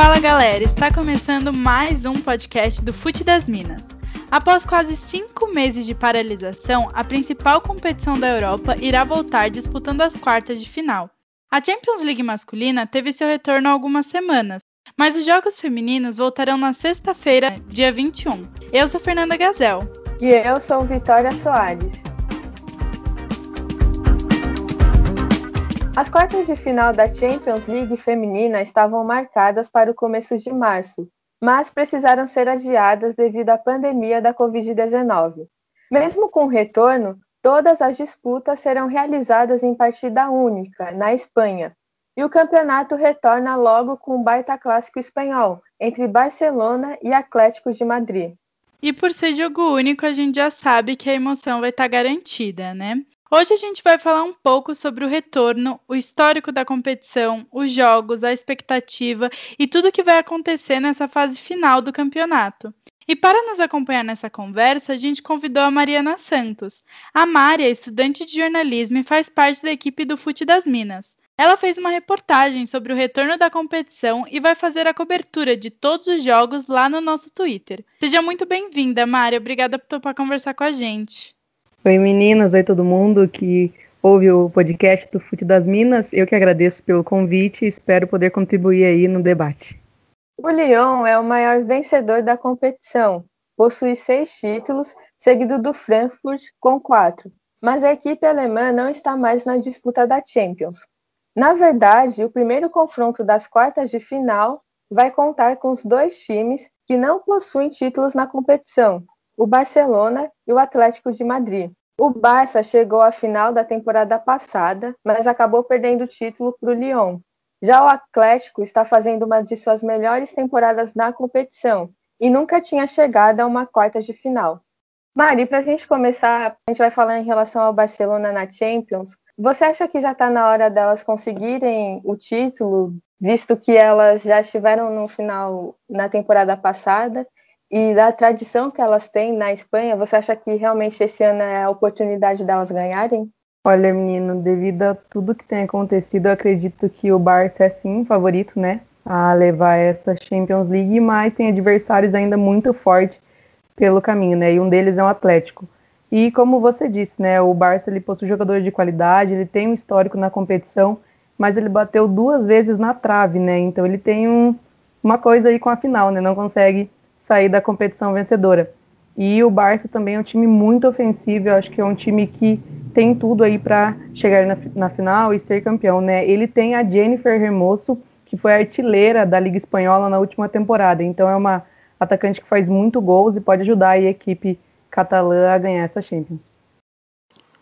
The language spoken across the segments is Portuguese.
Fala galera, está começando mais um podcast do Fute das Minas. Após quase cinco meses de paralisação, a principal competição da Europa irá voltar disputando as quartas de final. A Champions League masculina teve seu retorno há algumas semanas, mas os jogos femininos voltarão na sexta-feira, dia 21. Eu sou Fernanda Gazel. E eu sou Vitória Soares. As quartas de final da Champions League feminina estavam marcadas para o começo de março, mas precisaram ser adiadas devido à pandemia da Covid-19. Mesmo com o retorno, todas as disputas serão realizadas em partida única, na Espanha, e o campeonato retorna logo com um baita clássico espanhol entre Barcelona e Atlético de Madrid. E por ser jogo único, a gente já sabe que a emoção vai estar garantida, né? Hoje a gente vai falar um pouco sobre o retorno, o histórico da competição, os jogos, a expectativa e tudo o que vai acontecer nessa fase final do campeonato. E para nos acompanhar nessa conversa, a gente convidou a Mariana Santos. A Mari é estudante de jornalismo e faz parte da equipe do Fute das Minas. Ela fez uma reportagem sobre o retorno da competição e vai fazer a cobertura de todos os jogos lá no nosso Twitter. Seja muito bem-vinda, Mari. Obrigada por topar conversar com a gente. Oi meninas, oi todo mundo que ouve o podcast do Fute das Minas. Eu que agradeço pelo convite e espero poder contribuir aí no debate. O Lyon é o maior vencedor da competição, possui seis títulos, seguido do Frankfurt com quatro. Mas a equipe alemã não está mais na disputa da Champions. Na verdade, o primeiro confronto das quartas de final vai contar com os dois times que não possuem títulos na competição, o Barcelona e o Atlético de Madrid. O Barça chegou à final da temporada passada, mas acabou perdendo o título para o Lyon. Já o Atlético está fazendo uma de suas melhores temporadas na competição e nunca tinha chegado a uma quarta de final. Mari, para a gente começar, a gente vai falar em relação ao Barcelona na Champions. Você acha que já está na hora delas conseguirem o título, visto que elas já estiveram no final na temporada passada? E da tradição que elas têm na Espanha, você acha que realmente esse ano é a oportunidade delas ganharem? Olha, menino, devido a tudo que tem acontecido, acredito que o Barça é sim favorito, né, a levar essa Champions League, mas tem adversários ainda muito fortes pelo caminho, né, e um deles é o Atlético. E como você disse, né, o Barça ele possui jogadores de qualidade, ele tem um histórico na competição, mas ele bateu duas vezes na trave, né, então ele tem um, uma coisa aí com a final, né, não consegue sair da competição vencedora. E o Barça também é um time muito ofensivo, eu acho que é um time que tem tudo aí para chegar na, na, final e ser campeão, né? Ele tem a Jennifer Hermoso, que foi artilheira da Liga Espanhola na última temporada, então é uma atacante que faz muito gols e pode ajudar a equipe catalã a ganhar essa Champions.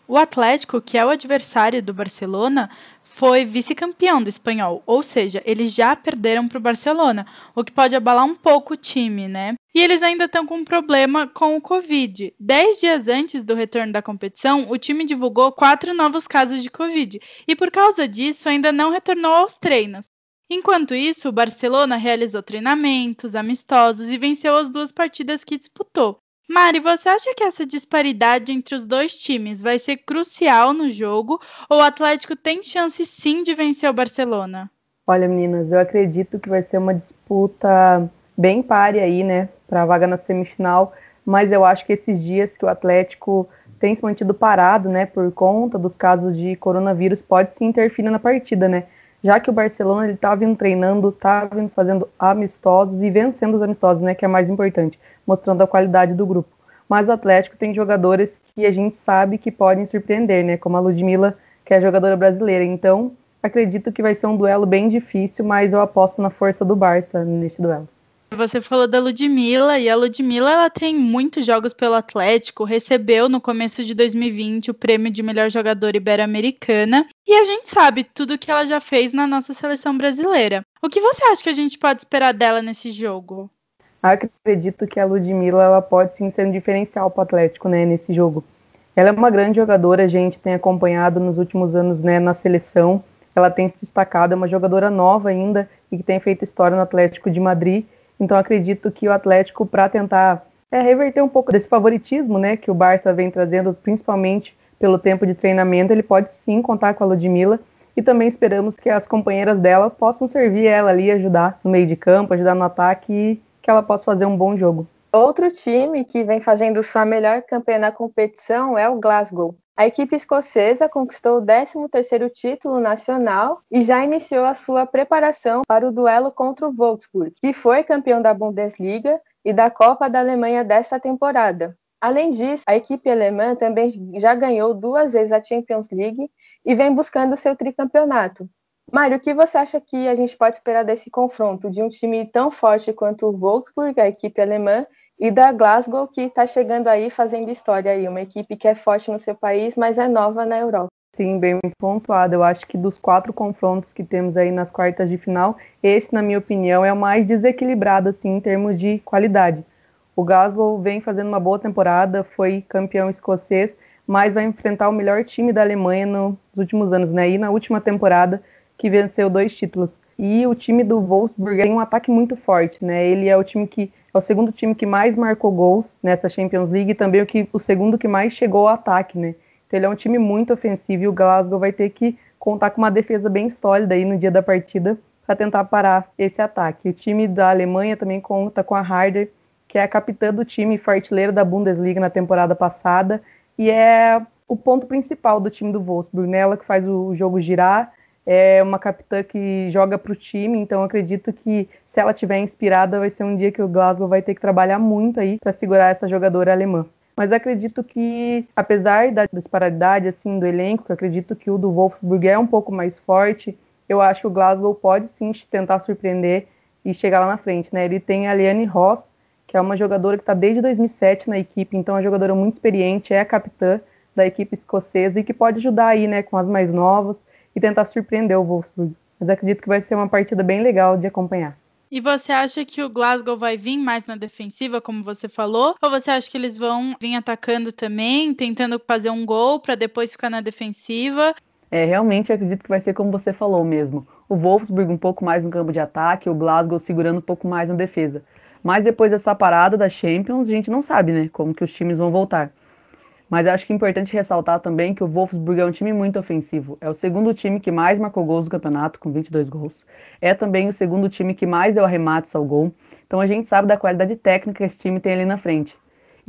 O Atlético, que é o adversário do Barcelona, foi vice-campeão do espanhol, ou seja, eles já perderam para o Barcelona, o que pode abalar um pouco o time, né? E eles ainda estão com um problema com o Covid. Dez dias antes do retorno da competição, o time divulgou quatro novos casos de Covid, e por causa disso ainda não retornou aos treinos. Enquanto isso, o Barcelona realizou treinamentos amistosos e venceu as duas partidas que disputou. Mari, você acha que essa disparidade entre os dois times vai ser crucial no jogo ou o Atlético tem chance sim de vencer o Barcelona? Olha, meninas, eu acredito que vai ser uma disputa bem pare aí, né, para a vaga na semifinal, mas eu acho que esses dias que o Atlético tem se mantido parado, né, por conta dos casos de coronavírus, pode se interferir na partida, né? Já que o Barcelona ele tá vindo treinando, tá vindo fazendo amistosos e vencendo os amistosos, né, que é mais importante mostrando a qualidade do grupo. Mas o Atlético tem jogadores que a gente sabe que podem surpreender, né? Como a Ludmilla, que é jogadora brasileira. Então, acredito que vai ser um duelo bem difícil, mas eu aposto na força do Barça neste duelo. Você falou da Ludmilla e a Ludmilla ela tem muitos jogos pelo Atlético, recebeu no começo de 2020 o prêmio de melhor jogadora ibero-americana e a gente sabe tudo que ela já fez na nossa seleção brasileira. O que você acha que a gente pode esperar dela nesse jogo? acredito que a Ludmilla ela pode sim ser um diferencial para o Atlético né, nesse jogo. Ela é uma grande jogadora, a gente tem acompanhado nos últimos anos né, na seleção. Ela tem se destacado, é uma jogadora nova ainda e que tem feito história no Atlético de Madrid. Então acredito que o Atlético, para tentar é, reverter um pouco desse favoritismo né, que o Barça vem trazendo, principalmente pelo tempo de treinamento, ele pode sim contar com a Ludmilla. e também esperamos que as companheiras dela possam servir ela ali, ajudar no meio de campo, ajudar no ataque e que ela possa fazer um bom jogo. Outro time que vem fazendo sua melhor campanha na competição é o Glasgow. A equipe escocesa conquistou o 13º título nacional e já iniciou a sua preparação para o duelo contra o Wolfsburg, que foi campeão da Bundesliga e da Copa da Alemanha desta temporada. Além disso, a equipe alemã também já ganhou duas vezes a Champions League e vem buscando seu tricampeonato. Mário, o que você acha que a gente pode esperar desse confronto de um time tão forte quanto o Wolfsburg, a equipe alemã, e da Glasgow, que está chegando aí fazendo história aí, uma equipe que é forte no seu país, mas é nova na Europa? Sim, bem pontuado. Eu acho que dos quatro confrontos que temos aí nas quartas de final, esse, na minha opinião, é o mais desequilibrado assim em termos de qualidade. O Glasgow vem fazendo uma boa temporada, foi campeão escocês, mas vai enfrentar o melhor time da Alemanha nos últimos anos, né? E na última temporada que venceu dois títulos. E o time do Wolfsburg tem um ataque muito forte, né? Ele é o time que é o segundo time que mais marcou gols nessa Champions League e também o, que, o segundo que mais chegou ao ataque, né? Então ele é um time muito ofensivo e o Glasgow vai ter que contar com uma defesa bem sólida aí no dia da partida para tentar parar esse ataque. O time da Alemanha também conta com a Harder, que é a capitã do time e da Bundesliga na temporada passada e é o ponto principal do time do Wolfsburg, né? Ela que faz o jogo girar, é uma capitã que joga para o time, então acredito que se ela tiver inspirada, vai ser um dia que o Glasgow vai ter que trabalhar muito aí para segurar essa jogadora alemã. Mas acredito que, apesar da disparidade assim do elenco, acredito que o do Wolfsburg é um pouco mais forte. Eu acho que o Glasgow pode sim tentar surpreender e chegar lá na frente, né? Ele tem a Liane Ross, que é uma jogadora que está desde 2007 na equipe, então é uma jogadora muito experiente, é a capitã da equipe escocesa e que pode ajudar aí, né, com as mais novas e tentar surpreender o Wolfsburg. Mas acredito que vai ser uma partida bem legal de acompanhar. E você acha que o Glasgow vai vir mais na defensiva, como você falou? Ou você acha que eles vão vir atacando também, tentando fazer um gol para depois ficar na defensiva? É, realmente acredito que vai ser como você falou mesmo. O Wolfsburg um pouco mais no campo de ataque, o Glasgow segurando um pouco mais na defesa. Mas depois dessa parada da Champions, a gente não sabe, né, como que os times vão voltar. Mas acho que é importante ressaltar também que o Wolfsburg é um time muito ofensivo. É o segundo time que mais marcou gols no campeonato, com 22 gols. É também o segundo time que mais deu arremates ao gol. Então a gente sabe da qualidade técnica que esse time tem ali na frente.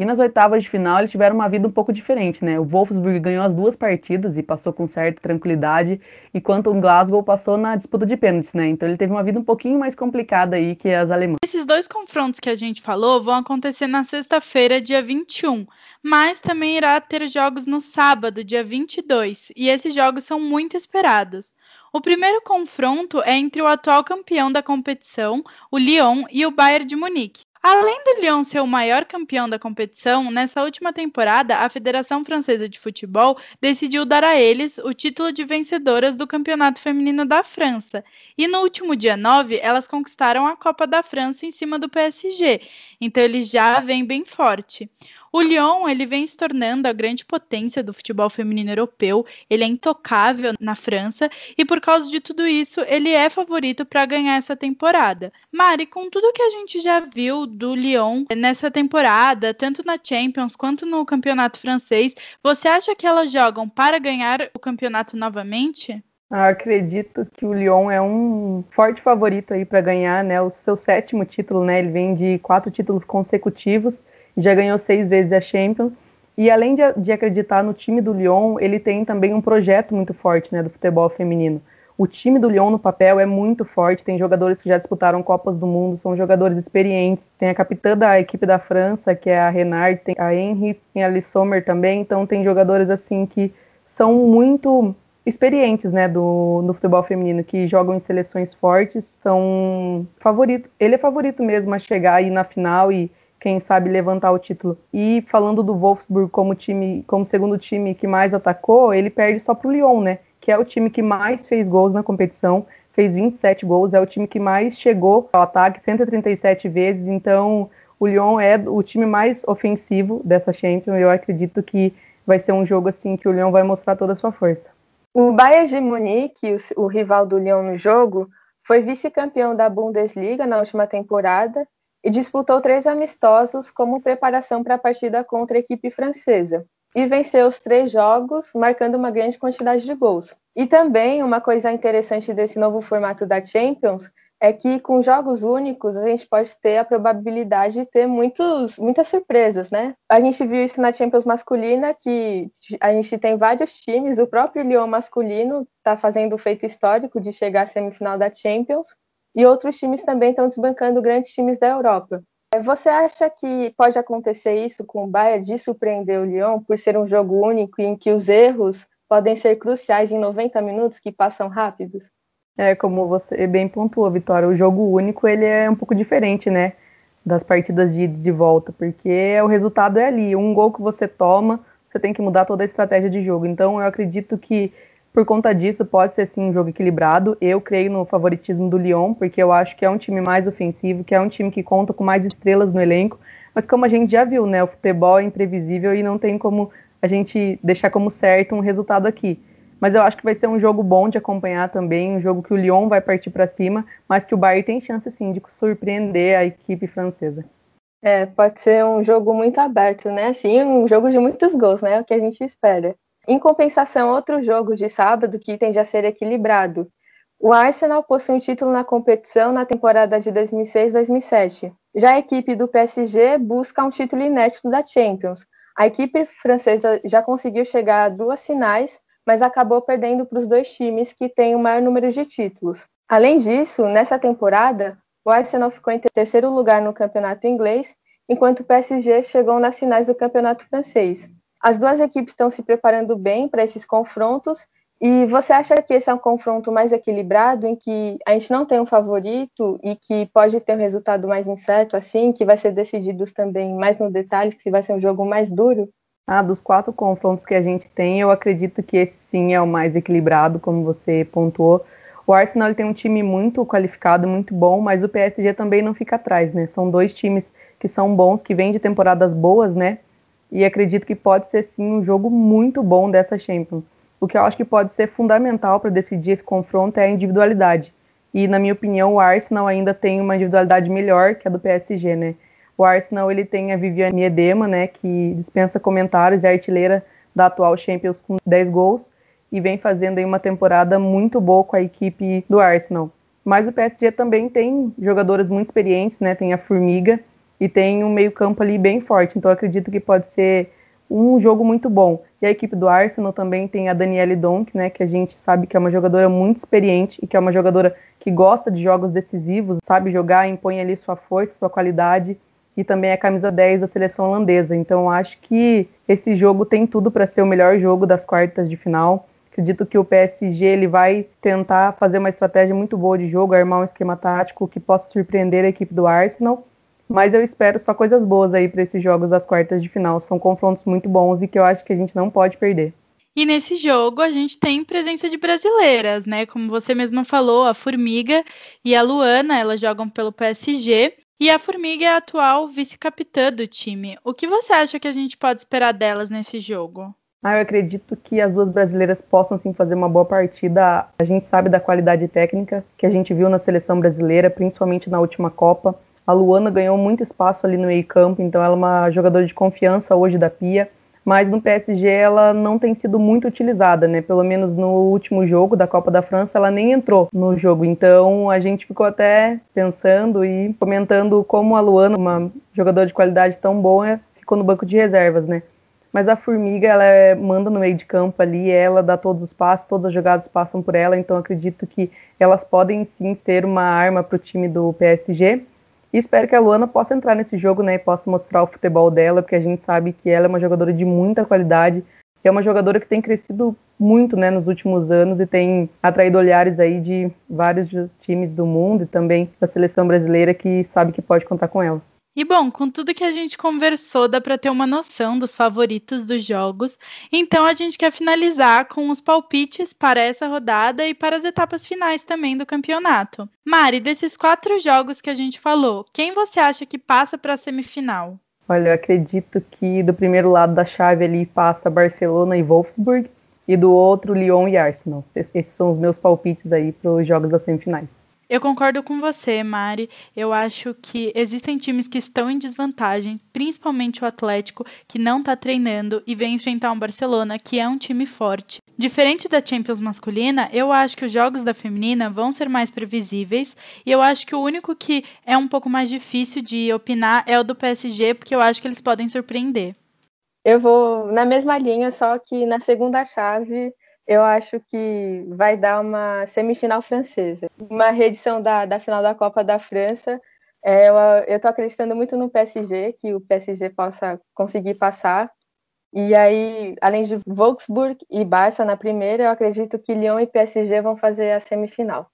E nas oitavas de final eles tiveram uma vida um pouco diferente, né? O Wolfsburg ganhou as duas partidas e passou com certa tranquilidade, enquanto o Glasgow passou na disputa de pênaltis, né? Então ele teve uma vida um pouquinho mais complicada aí que as alemãs. Esses dois confrontos que a gente falou vão acontecer na sexta-feira, dia 21, mas também irá ter jogos no sábado, dia 22, e esses jogos são muito esperados. O primeiro confronto é entre o atual campeão da competição, o Lyon, e o Bayern de Munique. Além do Lyon ser o maior campeão da competição, nessa última temporada, a Federação Francesa de Futebol decidiu dar a eles o título de vencedoras do Campeonato Feminino da França. E no último dia 9, elas conquistaram a Copa da França em cima do PSG. Então eles já vêm bem forte. O Lyon, ele vem se tornando a grande potência do futebol feminino europeu. Ele é intocável na França e por causa de tudo isso, ele é favorito para ganhar essa temporada. Mari, com tudo que a gente já viu do Lyon nessa temporada, tanto na Champions quanto no campeonato francês, você acha que elas jogam para ganhar o campeonato novamente? Eu acredito que o Lyon é um forte favorito aí para ganhar, né, o seu sétimo título, né? Ele vem de quatro títulos consecutivos já ganhou seis vezes a Champions. E além de, de, acreditar no time do Lyon, ele tem também um projeto muito forte né, do futebol feminino. O time do Lyon no papel é muito forte, tem jogadores que já disputaram Copas do Mundo, são jogadores experientes. Tem a capitã da equipe da França, que é a Renard, tem a Henry, tem a Liz Sommer também, então tem jogadores assim que são muito experientes, né, do, do futebol feminino, que jogam em seleções fortes, são favorito. Ele é favorito mesmo a chegar aí na final e quem sabe levantar o título. E falando do Wolfsburg como time, como segundo time que mais atacou, ele perde só para o Lyon, né? Que é o time que mais fez gols na competição, fez 27 gols, é o time que mais chegou ao ataque 137 vezes, então o Lyon é o time mais ofensivo dessa Champions. Eu acredito que vai ser um jogo assim que o Lyon vai mostrar toda a sua força. O Bayern de Munique, o, o rival do Lyon no jogo, foi vice-campeão da Bundesliga na última temporada e disputou três amistosos como preparação para a partida contra a equipe francesa. E venceu os três jogos, marcando uma grande quantidade de gols. E também uma coisa interessante desse novo formato da Champions é que com jogos únicos a gente pode ter a probabilidade de ter muitos, muitas surpresas, né? A gente viu isso na Champions masculina, que a gente tem vários times, o próprio Lyon masculino está fazendo o feito histórico de chegar à semifinal da Champions, e outros times também estão desbancando grandes times da Europa. Você acha que pode acontecer isso com o Bayern, de surpreender o Lyon por ser um jogo único em que os erros podem ser cruciais em 90 minutos que passam rápidos? É, como você bem pontuou, Vitória, o jogo único ele é um pouco diferente, né, das partidas de de volta, porque o resultado é ali, um gol que você toma, você tem que mudar toda a estratégia de jogo. Então, eu acredito que por conta disso pode ser sim um jogo equilibrado. Eu creio no favoritismo do Lyon, porque eu acho que é um time mais ofensivo, que é um time que conta com mais estrelas no elenco. Mas como a gente já viu, né, o futebol é imprevisível e não tem como a gente deixar como certo um resultado aqui. Mas eu acho que vai ser um jogo bom de acompanhar também, um jogo que o Lyon vai partir para cima, mas que o Bayern tem chance sim de surpreender a equipe francesa. É, pode ser um jogo muito aberto, né? Sim, um jogo de muitos gols, né? É o que a gente espera. Em compensação, outro jogo de sábado que tende a ser equilibrado. O Arsenal possui um título na competição na temporada de 2006-2007. Já a equipe do PSG busca um título inédito da Champions. A equipe francesa já conseguiu chegar a duas finais, mas acabou perdendo para os dois times que têm o maior número de títulos. Além disso, nessa temporada, o Arsenal ficou em terceiro lugar no campeonato inglês, enquanto o PSG chegou nas finais do campeonato francês. As duas equipes estão se preparando bem para esses confrontos. E você acha que esse é um confronto mais equilibrado, em que a gente não tem um favorito e que pode ter um resultado mais incerto, assim, que vai ser decidido também mais no detalhe, que vai ser um jogo mais duro? Ah, dos quatro confrontos que a gente tem, eu acredito que esse sim é o mais equilibrado, como você pontuou. O Arsenal tem um time muito qualificado, muito bom, mas o PSG também não fica atrás, né? São dois times que são bons, que vêm de temporadas boas, né? E acredito que pode ser sim um jogo muito bom dessa Champions. O que eu acho que pode ser fundamental para decidir esse confronto é a individualidade. E na minha opinião, o Arsenal ainda tem uma individualidade melhor que a do PSG, né? O Arsenal ele tem a Viviane Edema, né, que dispensa comentários, é artilheira da atual Champions com 10 gols e vem fazendo aí uma temporada muito boa com a equipe do Arsenal. Mas o PSG também tem jogadoras muito experientes, né? Tem a Formiga e tem um meio-campo ali bem forte. Então acredito que pode ser um jogo muito bom. E a equipe do Arsenal também tem a Danielle Donk, né, que a gente sabe que é uma jogadora muito experiente e que é uma jogadora que gosta de jogos decisivos, sabe jogar, impõe ali sua força, sua qualidade e também a camisa 10 da seleção holandesa. Então acho que esse jogo tem tudo para ser o melhor jogo das quartas de final. Acredito que o PSG ele vai tentar fazer uma estratégia muito boa de jogo, armar um esquema tático que possa surpreender a equipe do Arsenal. Mas eu espero só coisas boas aí para esses jogos das quartas de final. São confrontos muito bons e que eu acho que a gente não pode perder. E nesse jogo a gente tem presença de brasileiras, né? Como você mesma falou, a Formiga e a Luana, elas jogam pelo PSG. E a Formiga é a atual vice-capitã do time. O que você acha que a gente pode esperar delas nesse jogo? Ah, eu acredito que as duas brasileiras possam sim fazer uma boa partida. A gente sabe da qualidade técnica que a gente viu na seleção brasileira, principalmente na última Copa. A Luana ganhou muito espaço ali no meio-campo, então ela é uma jogadora de confiança hoje da Pia mas no PSG ela não tem sido muito utilizada, né? Pelo menos no último jogo da Copa da França ela nem entrou no jogo. Então a gente ficou até pensando e comentando como a Luana, uma jogadora de qualidade tão boa, ficou no banco de reservas, né? Mas a Formiga, ela é, manda no meio de campo ali, ela dá todos os passos, todas as jogadas passam por ela, então acredito que elas podem sim ser uma arma para o time do PSG. E espero que a Luana possa entrar nesse jogo, né, e possa mostrar o futebol dela, porque a gente sabe que ela é uma jogadora de muita qualidade, é uma jogadora que tem crescido muito, né, nos últimos anos e tem atraído olhares aí de vários times do mundo e também da seleção brasileira que sabe que pode contar com ela. E bom, com tudo que a gente conversou, dá para ter uma noção dos favoritos dos jogos. Então a gente quer finalizar com os palpites para essa rodada e para as etapas finais também do campeonato. Mari, desses quatro jogos que a gente falou, quem você acha que passa para a semifinal? Olha, eu acredito que do primeiro lado da chave ali passa Barcelona e Wolfsburg e do outro Lyon e Arsenal. Esses são os meus palpites aí para os jogos das semifinais. Eu concordo com você, Mari. Eu acho que existem times que estão em desvantagem, principalmente o Atlético, que não está treinando e vem enfrentar um Barcelona, que é um time forte. Diferente da Champions masculina, eu acho que os jogos da feminina vão ser mais previsíveis e eu acho que o único que é um pouco mais difícil de opinar é o do PSG, porque eu acho que eles podem surpreender. Eu vou na mesma linha, só que na segunda chave eu acho que vai dar uma semifinal francesa. Uma reedição da, da final da Copa da França. É, eu estou acreditando muito no PSG, que o PSG possa conseguir passar. E aí, além de Wolfsburg e Barça na primeira, eu acredito que Lyon e PSG vão fazer a semifinal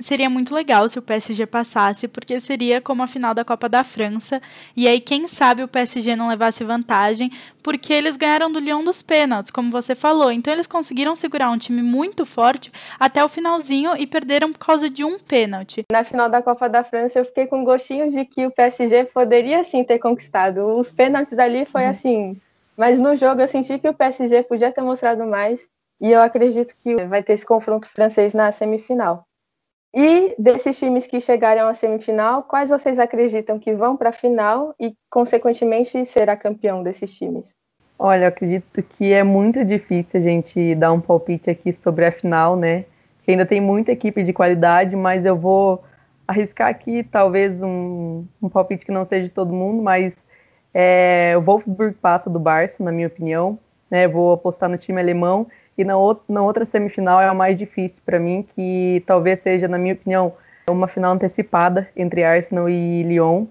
seria muito legal se o PSG passasse, porque seria como a final da Copa da França. E aí, quem sabe o PSG não levasse vantagem, porque eles ganharam do Lyon dos pênaltis, como você falou. Então, eles conseguiram segurar um time muito forte até o finalzinho e perderam por causa de um pênalti. Na final da Copa da França, eu fiquei com gostinho de que o PSG poderia sim ter conquistado. Os pênaltis ali foi uhum. assim. Mas no jogo eu senti que o PSG podia ter mostrado mais. E eu acredito que vai ter esse confronto francês na semifinal. E desses times que chegaram à semifinal, quais vocês acreditam que vão para a final e, consequentemente, será campeão desses times? Olha, eu acredito que é muito difícil a gente dar um palpite aqui sobre a final, né? Que ainda tem muita equipe de qualidade, mas eu vou arriscar aqui talvez um, um palpite que não seja de todo mundo, mas é, o Wolfsburg passa do Barça, na minha opinião. Né? Vou apostar no time alemão e na, na outra semifinal é a mais difícil para mim, que talvez seja, na minha opinião, uma final antecipada entre Arsenal e Lyon.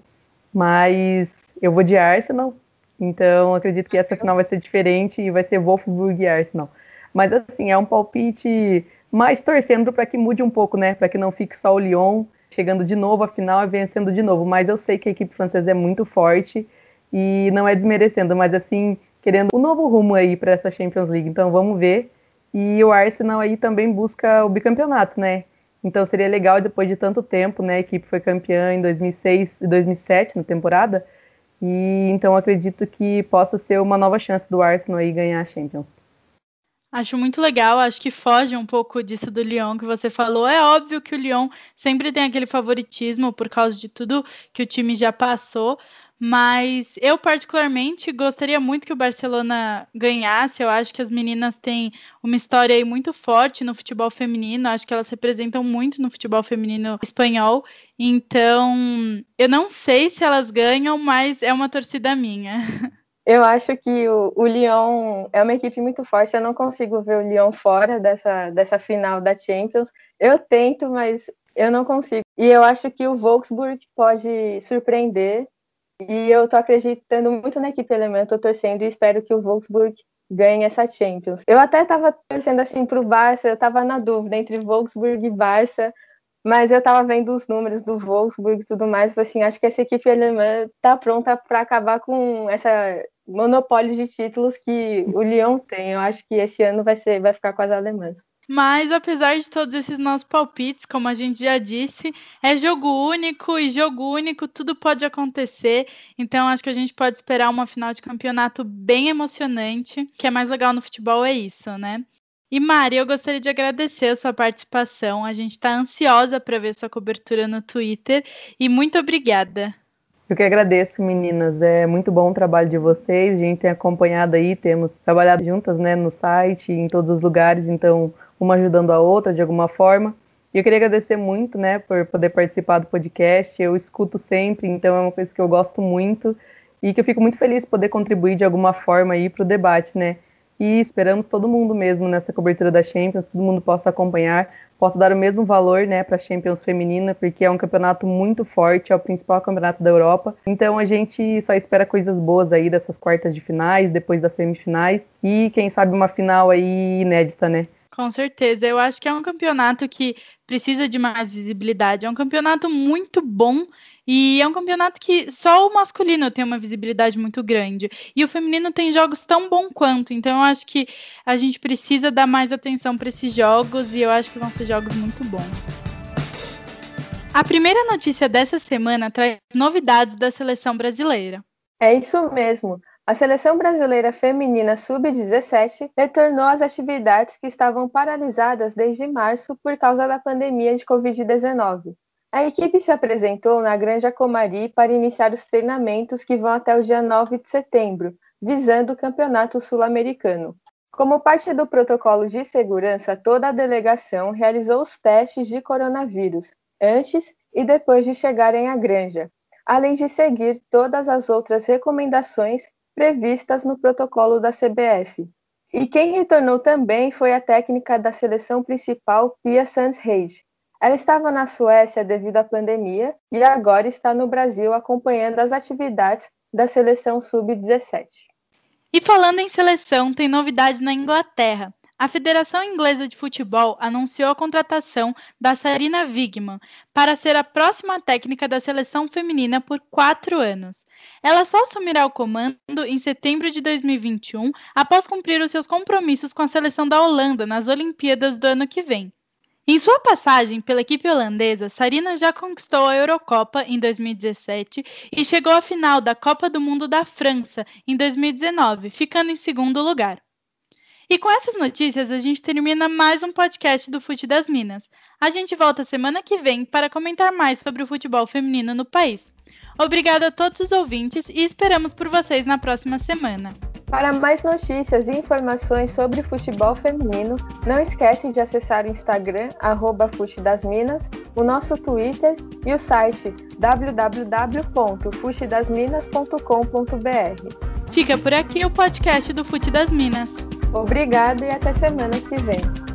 Mas eu vou de Arsenal, então acredito que essa final vai ser diferente e vai ser Wolfsburg e Arsenal. Mas assim, é um palpite mais torcendo para que mude um pouco, né? Para que não fique só o Lyon chegando de novo à final e vencendo de novo. Mas eu sei que a equipe francesa é muito forte e não é desmerecendo, mas assim, querendo um novo rumo aí para essa Champions League. Então vamos ver. E o Arsenal aí também busca o bicampeonato, né? Então seria legal depois de tanto tempo, né? A equipe foi campeã em 2006 e 2007 na temporada. E então acredito que possa ser uma nova chance do Arsenal aí ganhar a Champions. Acho muito legal, acho que foge um pouco disso do Lyon que você falou. É óbvio que o Lyon sempre tem aquele favoritismo por causa de tudo que o time já passou, mas eu, particularmente, gostaria muito que o Barcelona ganhasse. Eu acho que as meninas têm uma história aí muito forte no futebol feminino. Acho que elas representam muito no futebol feminino espanhol. Então, eu não sei se elas ganham, mas é uma torcida minha. Eu acho que o, o Lyon é uma equipe muito forte. Eu não consigo ver o Lyon fora dessa, dessa final da Champions. Eu tento, mas eu não consigo. E eu acho que o Wolfsburg pode surpreender e eu tô acreditando muito na equipe alemã, tô torcendo e espero que o Wolfsburg ganhe essa Champions. Eu até tava torcendo assim pro Barça, eu tava na dúvida entre Wolfsburg e Barça, mas eu tava vendo os números do Wolfsburg e tudo mais, assim, acho que essa equipe alemã tá pronta para acabar com essa monopólio de títulos que o Lyon tem. Eu acho que esse ano vai ser vai ficar com as alemãs. Mas apesar de todos esses nossos palpites, como a gente já disse, é jogo único e jogo único tudo pode acontecer. Então acho que a gente pode esperar uma final de campeonato bem emocionante. O que é mais legal no futebol é isso, né? E Mari, eu gostaria de agradecer a sua participação. A gente está ansiosa para ver sua cobertura no Twitter e muito obrigada. Eu que agradeço, meninas. É muito bom o trabalho de vocês. A gente tem acompanhado aí, temos trabalhado juntas, né, no site, em todos os lugares. Então, uma ajudando a outra de alguma forma. E eu queria agradecer muito, né, por poder participar do podcast. Eu escuto sempre, então é uma coisa que eu gosto muito e que eu fico muito feliz de poder contribuir de alguma forma aí para o debate, né? E esperamos todo mundo mesmo nessa cobertura da Champions, todo mundo possa acompanhar, possa dar o mesmo valor, né, para a Champions feminina, porque é um campeonato muito forte, é o principal campeonato da Europa. Então a gente só espera coisas boas aí dessas quartas de finais, depois das semifinais e quem sabe uma final aí inédita, né? Com certeza. Eu acho que é um campeonato que precisa de mais visibilidade. É um campeonato muito bom e é um campeonato que só o masculino tem uma visibilidade muito grande. E o feminino tem jogos tão bom quanto. Então eu acho que a gente precisa dar mais atenção para esses jogos e eu acho que vão ser jogos muito bons. A primeira notícia dessa semana traz novidades da seleção brasileira. É isso mesmo. A seleção brasileira feminina sub-17 retornou às atividades que estavam paralisadas desde março por causa da pandemia de Covid-19. A equipe se apresentou na Granja Comari para iniciar os treinamentos que vão até o dia 9 de setembro, visando o Campeonato Sul-Americano. Como parte do protocolo de segurança, toda a delegação realizou os testes de coronavírus antes e depois de chegarem à granja, além de seguir todas as outras recomendações previstas no protocolo da CBF. E quem retornou também foi a técnica da seleção principal, Pia Sandsreid, ela estava na Suécia devido à pandemia e agora está no Brasil acompanhando as atividades da seleção sub-17. E falando em seleção, tem novidades na Inglaterra. A Federação Inglesa de Futebol anunciou a contratação da Sarina Wigman para ser a próxima técnica da seleção feminina por quatro anos. Ela só assumirá o comando em setembro de 2021, após cumprir os seus compromissos com a seleção da Holanda nas Olimpíadas do ano que vem. Em sua passagem pela equipe holandesa, Sarina já conquistou a Eurocopa em 2017 e chegou à final da Copa do Mundo da França em 2019, ficando em segundo lugar. E com essas notícias, a gente termina mais um podcast do Fute das Minas. A gente volta semana que vem para comentar mais sobre o futebol feminino no país. Obrigada a todos os ouvintes e esperamos por vocês na próxima semana. Para mais notícias e informações sobre futebol feminino, não esquece de acessar o Instagram, arroba das Minas, o nosso Twitter e o site www.futedasminas.com.br. Fica por aqui o podcast do Fute das Minas. Obrigada e até semana que vem.